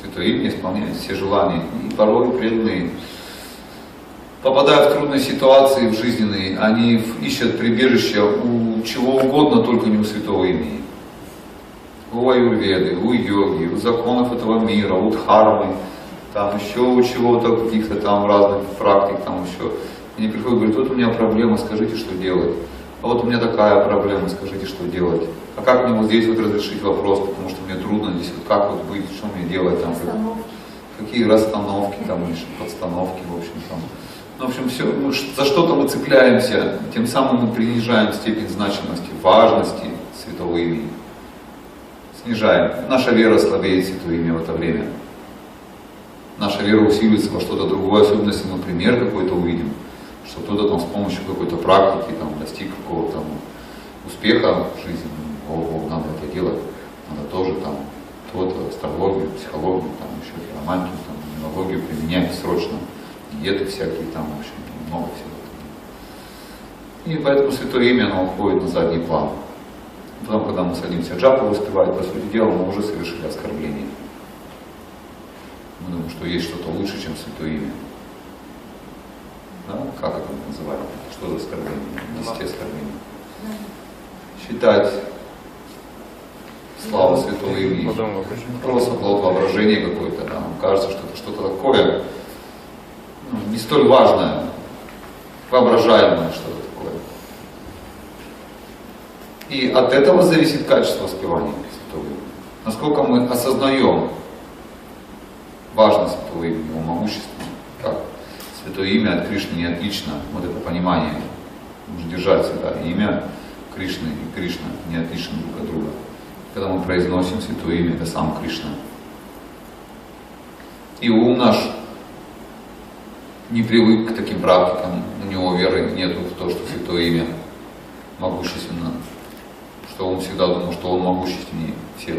Святое имя исполняет все желания. И порой преданные, попадая в трудные ситуации в жизненные, они ищут прибежище у чего угодно, только не у святого имени. У аюрведы, у йоги, у законов этого мира, у дхармы, там еще у чего-то, каких-то там разных практик, там еще. Они приходят и говорят, вот у меня проблема, скажите, что делать. А вот у меня такая проблема, скажите, что делать. А как мне вот здесь вот разрешить вопрос, потому что мне трудно здесь вот как вот быть, что мне делать там. Какие расстановки там, или подстановки, в общем, там. Ну, в общем, все, мы, за что-то мы цепляемся, тем самым мы принижаем степень значимости, важности святого имени. Снижаем. Наша вера слабеет святое имя в это время наша вера усиливается во что-то другое, особенно если мы пример какой-то увидим, что кто-то там с помощью какой-то практики там, достиг какого-то успеха в жизни, о, о, надо это делать, надо тоже там то-то, астрологию, психологию, там еще романтику, там, минологию применять срочно, диеты всякие там, в общем, много всего. И поэтому святое имя, оно уходит на задний план. Потом, когда мы садимся джапу воспевать, по сути дела, мы уже совершили оскорбление. Мы думаем, что есть что-то лучше, чем Святое Имя. Да? Как это мы называем? Что за оскорбление? Десяти оскорблений. Считать славу Святого Имени. Просто плод воображения какое-то. Да? Нам кажется, что это что-то такое ну, не столь важное, воображаемое что-то такое. И от этого зависит качество воспевания Святого Имени. Насколько мы осознаем важность этого имени, его могущество, как святое имя от Кришны не отлично, вот это понимание, нужно держать всегда, имя Кришны и Кришна не отличны друг от друга. Когда мы произносим святое имя, это сам Кришна. И ум наш не привык к таким практикам, у него веры нету в то, что святое имя могущественно, что он всегда думал, что он могущественнее всех.